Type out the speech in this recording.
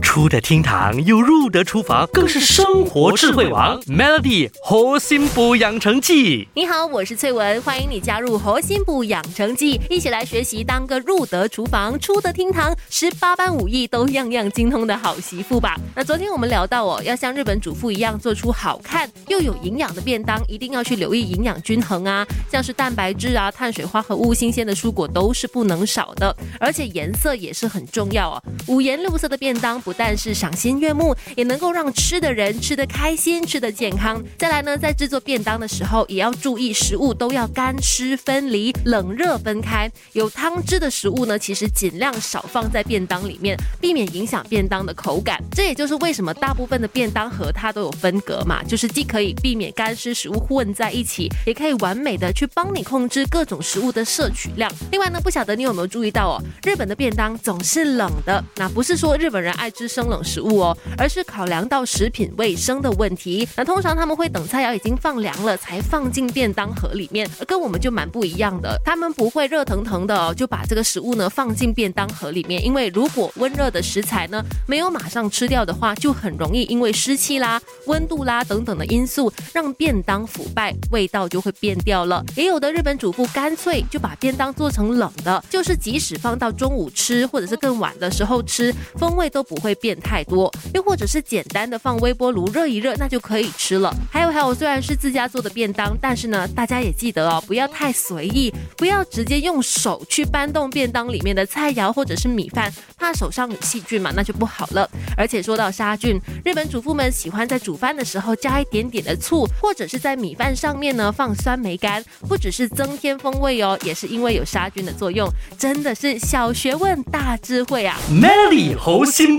出得厅堂又入得厨房，更是生活智慧王。Melody 活心补养成记，你好，我是翠文，欢迎你加入核心补养成记，一起来学习当个入得厨房、出得厅堂、十八般武艺都样样精通的好媳妇吧。那昨天我们聊到哦，要像日本主妇一样做出好看又有营养的便当，一定要去留意营养均衡啊，像是蛋白质啊、碳水化合物、新鲜的蔬果都是不能少的，而且颜色也是很重要哦。五颜六色的便当不但是赏心悦目，也能够让吃的人吃得开心、吃得健康。再来呢，在制作便当的时候，也要注意食物都要干湿分离、冷热分开。有汤汁的食物呢，其实尽量少放在便当里面，避免影响便当的口感。这也就是为什么大部分的便当盒它都有分隔嘛，就是既可以避免干湿食物混在一起，也可以完美的去帮你控制各种食物的摄取量。另外呢，不晓得你有没有注意到哦，日本的便当总是冷的，那不是说日本人爱吃吃生冷食物哦，而是考量到食品卫生的问题。那通常他们会等菜肴已经放凉了才放进便当盒里面，而跟我们就蛮不一样的。他们不会热腾腾的就把这个食物呢放进便当盒里面，因为如果温热的食材呢没有马上吃掉的话，就很容易因为湿气啦、温度啦等等的因素，让便当腐败，味道就会变掉了。也有的日本主妇干脆就把便当做成冷的，就是即使放到中午吃或者是更晚的时候吃，风味都不会变太多。又或者是简单的放微波炉热一热，那就可以吃了。还有还有，虽然是自家做的便当，但是呢，大家也记得哦，不要太随意，不要直接用手去搬动便当里面的菜肴或者是米饭，怕手上有细菌嘛，那就不好了。而且说到杀菌，日本主妇们喜欢在煮饭的时候加一点点的醋，或者是在米饭上面呢放酸梅干，不只是增添风味哦，也是因为有杀菌的作用，真的是小学问大智慧啊。Melly 猴心